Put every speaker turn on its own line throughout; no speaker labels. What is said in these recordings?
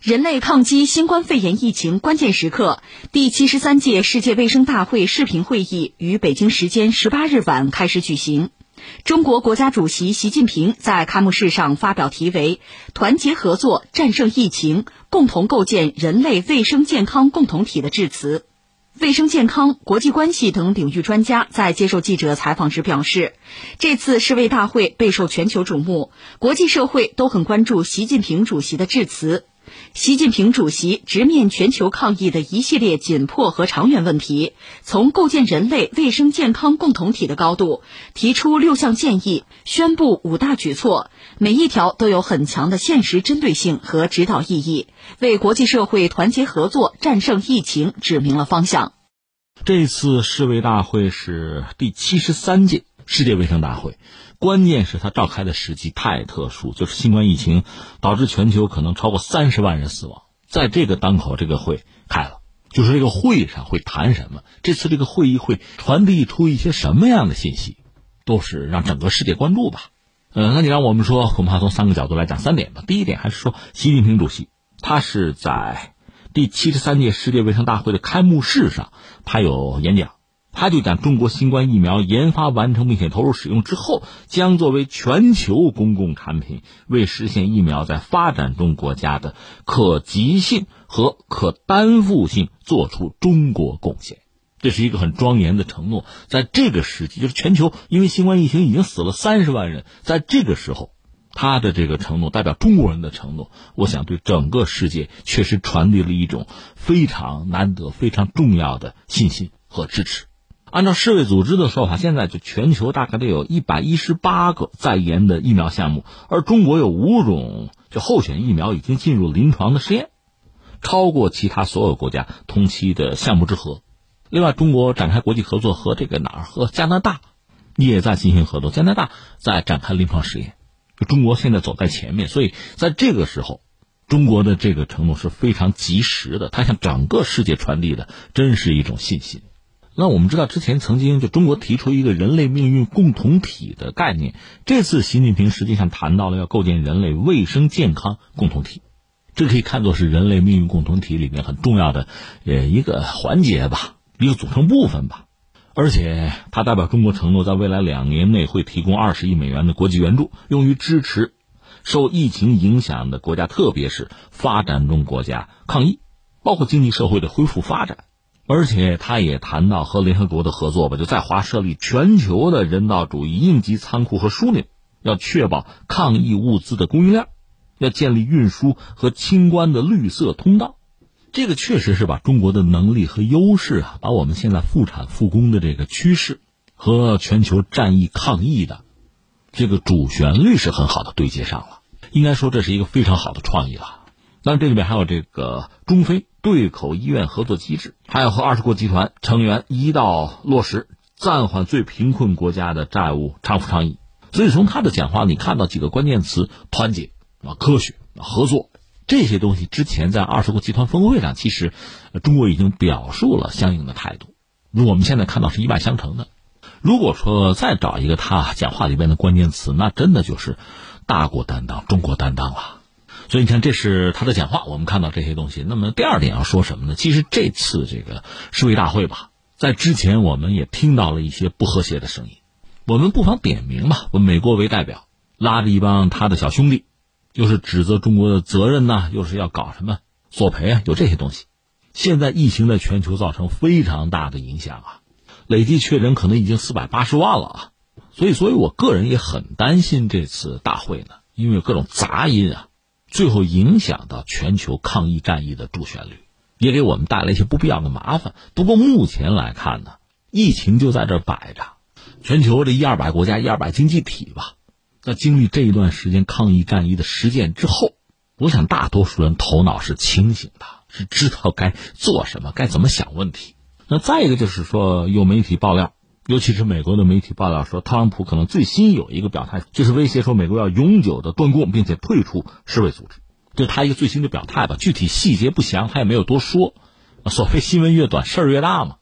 人类抗击新冠肺炎疫情关键时刻，第七十三届世界卫生大会视频会议于北京时间十八日晚开始举行。中国国家主席习近平在开幕式上发表题为“团结合作，战胜疫情，共同构建人类卫生健康共同体”的致辞。卫生健康、国际关系等领域专家在接受记者采访时表示，这次世卫大会备受全球瞩目，国际社会都很关注习近平主席的致辞。习近平主席直面全球抗疫的一系列紧迫和长远问题，从构建人类卫生健康共同体的高度提出六项建议，宣布五大举措，每一条都有很强的现实针对性和指导意义，为国际社会团结合作战胜疫情指明了方向。
这次世卫大会是第七十三届世界卫生大会。关键是他召开的时机太特殊，就是新冠疫情导致全球可能超过三十万人死亡，在这个当口，这个会开了，就是这个会上会谈什么？这次这个会议会传递出一些什么样的信息，都是让整个世界关注吧。嗯，那你让我们说，恐怕从三个角度来讲，三点吧。第一点还是说，习近平主席他是在第七十三届世界卫生大会的开幕式上，他有演讲。他就讲，中国新冠疫苗研发完成并且投入使用之后，将作为全球公共产品，为实现疫苗在发展中国家的可及性和可担负性做出中国贡献。这是一个很庄严的承诺。在这个时期，就是全球因为新冠疫情已经死了三十万人，在这个时候，他的这个承诺代表中国人的承诺，我想对整个世界确实传递了一种非常难得、非常重要的信心和支持。按照世卫组织的说法，现在就全球大概得有一百一十八个在研的疫苗项目，而中国有五种就候选疫苗已经进入临床的试验，超过其他所有国家同期的项目之和。另外，中国展开国际合作和这个哪儿和加拿大也在进行合作，加拿大在展开临床试验，就中国现在走在前面，所以在这个时候，中国的这个承诺是非常及时的，它向整个世界传递的真是一种信心。那我们知道，之前曾经就中国提出一个人类命运共同体的概念。这次习近平实际上谈到了要构建人类卫生健康共同体，这可以看作是人类命运共同体里面很重要的呃一个环节吧，一个组成部分吧。而且，它代表中国承诺，在未来两年内会提供二十亿美元的国际援助，用于支持受疫情影响的国家，特别是发展中国家抗疫，包括经济社会的恢复发展。而且他也谈到和联合国的合作吧，就在华设立全球的人道主义应急仓库和枢纽，要确保抗疫物资的供应链，要建立运输和清关的绿色通道。这个确实是把中国的能力和优势啊，把我们现在复产复工的这个趋势和全球战役抗疫的这个主旋律是很好的对接上了。应该说这是一个非常好的创意了。当然，这里面还有这个中非对口医院合作机制，还有和二十国集团成员一道落实暂缓最贫困国家的债务偿付倡议。所以从他的讲话，你看到几个关键词：团结啊、科学、合作这些东西。之前在二十国集团峰会上，其实中国已经表述了相应的态度。我们现在看到是一脉相承的。如果说再找一个他讲话里边的关键词，那真的就是大国担当、中国担当了。所以你看，这是他的讲话。我们看到这些东西。那么第二点要说什么呢？其实这次这个世卫大会吧，在之前我们也听到了一些不和谐的声音。我们不妨点名吧。我美国为代表，拉着一帮他的小兄弟，又是指责中国的责任呢，又是要搞什么索赔啊，有这些东西。现在疫情在全球造成非常大的影响啊，累计确诊可能已经四百八十万了啊。所以，所以我个人也很担心这次大会呢，因为各种杂音啊。最后影响到全球抗疫战役的主旋律，也给我们带来一些不必要的麻烦。不过目前来看呢，疫情就在这摆着，全球这一二百国家、一二百经济体吧，在经历这一段时间抗疫战役的实践之后，我想大多数人头脑是清醒的，是知道该做什么、该怎么想问题。那再一个就是说，有媒体爆料。尤其是美国的媒体报道说，特朗普可能最新有一个表态，就是威胁说美国要永久的断供，并且退出世卫组织，这是他一个最新的表态吧。具体细节不详，他也没有多说。所谓新闻越短，事儿越大嘛。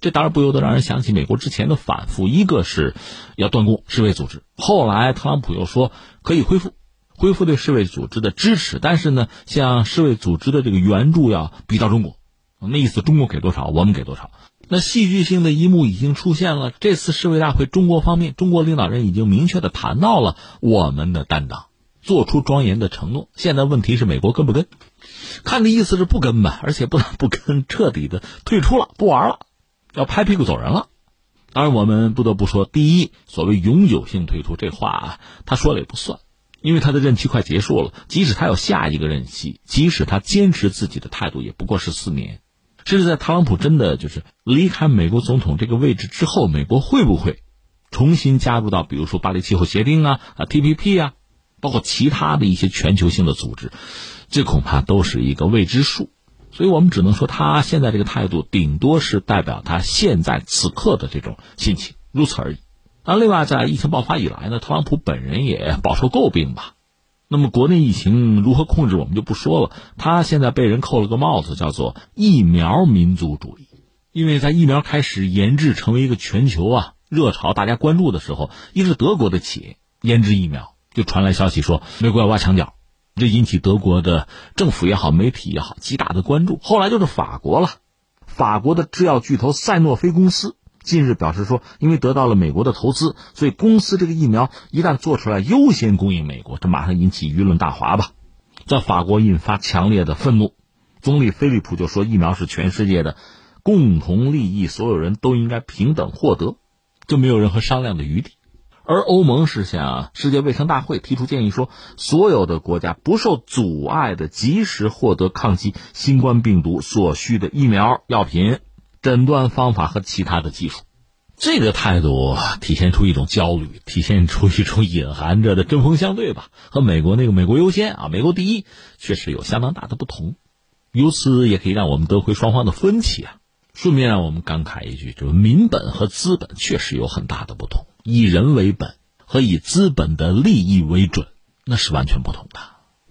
这当然不由得让人想起美国之前的反复：一个是要断供世卫组织，后来特朗普又说可以恢复，恢复对世卫组织的支持，但是呢，像世卫组织的这个援助要比到中国，那意思中国给多少，我们给多少。那戏剧性的一幕已经出现了，这次世卫大会，中国方面，中国领导人已经明确的谈到了我们的担当，做出庄严的承诺。现在问题是美国跟不跟？看这意思是不跟吧，而且不能 不跟，彻底的退出了，不玩了，要拍屁股走人了。当然，我们不得不说，第一，所谓永久性退出这话啊，他说了也不算，因为他的任期快结束了。即使他有下一个任期，即使他坚持自己的态度，也不过是四年。甚至在特朗普真的就是离开美国总统这个位置之后，美国会不会重新加入到比如说巴黎气候协定啊、啊 TPP 啊，包括其他的一些全球性的组织，这恐怕都是一个未知数。所以我们只能说，他现在这个态度，顶多是代表他现在此刻的这种心情，如此而已。那另外，在疫情爆发以来呢，特朗普本人也饱受诟病吧。那么国内疫情如何控制，我们就不说了。他现在被人扣了个帽子，叫做疫苗民族主义。因为在疫苗开始研制成为一个全球啊热潮，大家关注的时候，一是德国的企业研制疫苗，就传来消息说美国要挖墙脚，这引起德国的政府也好，媒体也好极大的关注。后来就是法国了，法国的制药巨头赛诺菲公司。近日表示说，因为得到了美国的投资，所以公司这个疫苗一旦做出来，优先供应美国，这马上引起舆论大哗吧，在法国引发强烈的愤怒。总理菲利普就说，疫苗是全世界的共同利益，所有人都应该平等获得，就没有任何商量的余地。而欧盟是向世界卫生大会提出建议，说所有的国家不受阻碍的及时获得抗击新冠病毒所需的疫苗药品。诊断方法和其他的技术，这个态度体现出一种焦虑，体现出一种隐含着的针锋相对吧。和美国那个“美国优先”啊，“美国第一”确实有相当大的不同。由此也可以让我们得回双方的分歧啊。顺便让我们感慨一句，就是民本和资本确实有很大的不同。以人为本和以资本的利益为准，那是完全不同的。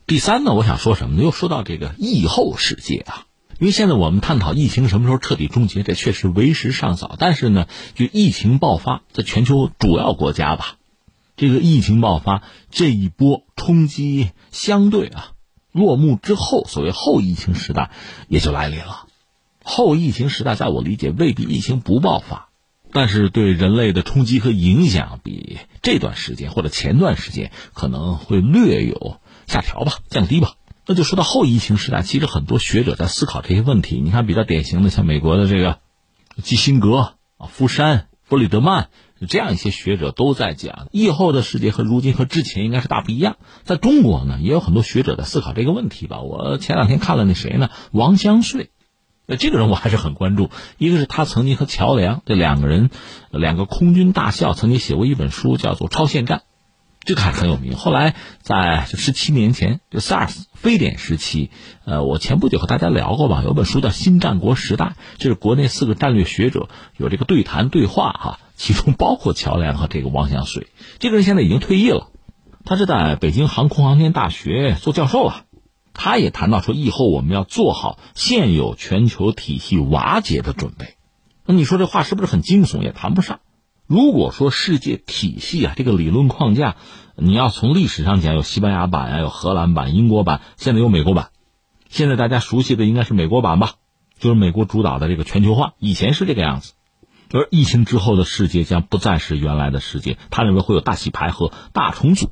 第三呢，我想说什么呢？又说到这个疫后世界啊。因为现在我们探讨疫情什么时候彻底终结，这确实为时尚早。但是呢，就疫情爆发在全球主要国家吧，这个疫情爆发这一波冲击相对啊落幕之后，所谓后疫情时代也就来临了。后疫情时代，在我理解未必疫情不爆发，但是对人类的冲击和影响比这段时间或者前段时间可能会略有下调吧，降低吧。那就说到后疫情时代，其实很多学者在思考这些问题。你看，比较典型的像美国的这个基辛格啊、福山、弗里德曼这样一些学者都在讲，疫后的世界和如今和之前应该是大不一样。在中国呢，也有很多学者在思考这个问题吧。我前两天看了那谁呢，王相穗，那这个人我还是很关注。一个是他曾经和乔梁这两个人，两个空军大校曾经写过一本书，叫做《超限战》。这个还很有名。后来在十七年前，就 SARS 非典时期，呃，我前不久和大家聊过吧，有本书叫《新战国时代》，这是国内四个战略学者有这个对谈对话哈，其中包括乔梁和这个王相穗。这个人现在已经退役了，他是在北京航空航天大学做教授了。他也谈到说，以后我们要做好现有全球体系瓦解的准备。那你说这话是不是很惊悚？也谈不上。如果说世界体系啊，这个理论框架，你要从历史上讲，有西班牙版啊，有荷兰版、英国版，现在有美国版。现在大家熟悉的应该是美国版吧，就是美国主导的这个全球化。以前是这个样子，而疫情之后的世界将不再是原来的世界。他认为会有大洗牌和大重组。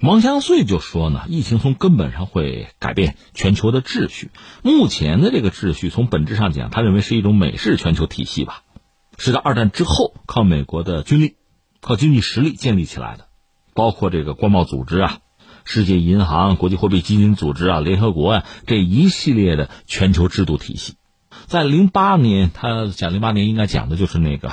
王相穗就说呢，疫情从根本上会改变全球的秩序。目前的这个秩序，从本质上讲，他认为是一种美式全球体系吧。是在二战之后靠美国的军力、靠经济实力建立起来的，包括这个国贸组织啊、世界银行、国际货币基金组织啊、联合国啊这一系列的全球制度体系。在零八年，他讲零八年应该讲的就是那个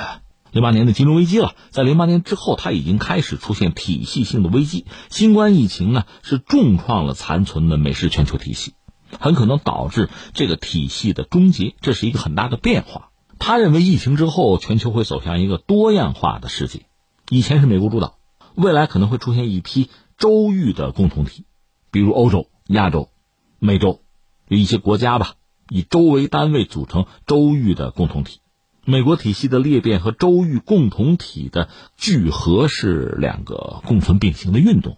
零八年的金融危机了。在零八年之后，他已经开始出现体系性的危机。新冠疫情呢，是重创了残存的美式全球体系，很可能导致这个体系的终结。这是一个很大的变化。他认为疫情之后，全球会走向一个多样化的世界。以前是美国主导，未来可能会出现一批州域的共同体，比如欧洲、亚洲、美洲，有一些国家吧，以州为单位组成州域的共同体。美国体系的裂变和州域共同体的聚合是两个共存并行的运动。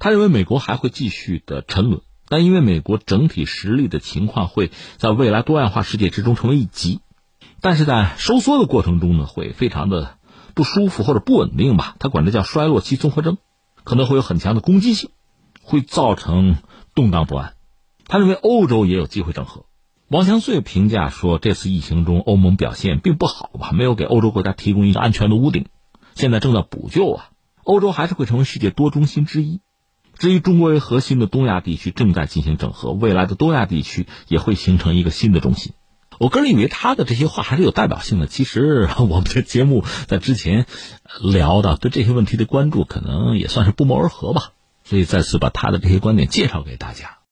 他认为美国还会继续的沉沦，但因为美国整体实力的情况会在未来多样化世界之中成为一极，但是在收缩的过程中呢，会非常的不舒服或者不稳定吧？他管这叫衰落期综合征，可能会有很强的攻击性，会造成动荡不安。他认为欧洲也有机会整合。王祥穗评价说，这次疫情中欧盟表现并不好吧，没有给欧洲国家提供一个安全的屋顶，现在正在补救啊。欧洲还是会成为世界多中心之一。至于中国为核心的东亚地区正在进行整合，未来的东亚地区也会形成一个新的中心。我个人以为他的这些话还是有代表性的。其实 我们的节目在之前聊的对这些问题的关注，可能也算是不谋而合吧。所以再次把他的这些观点介绍给大家。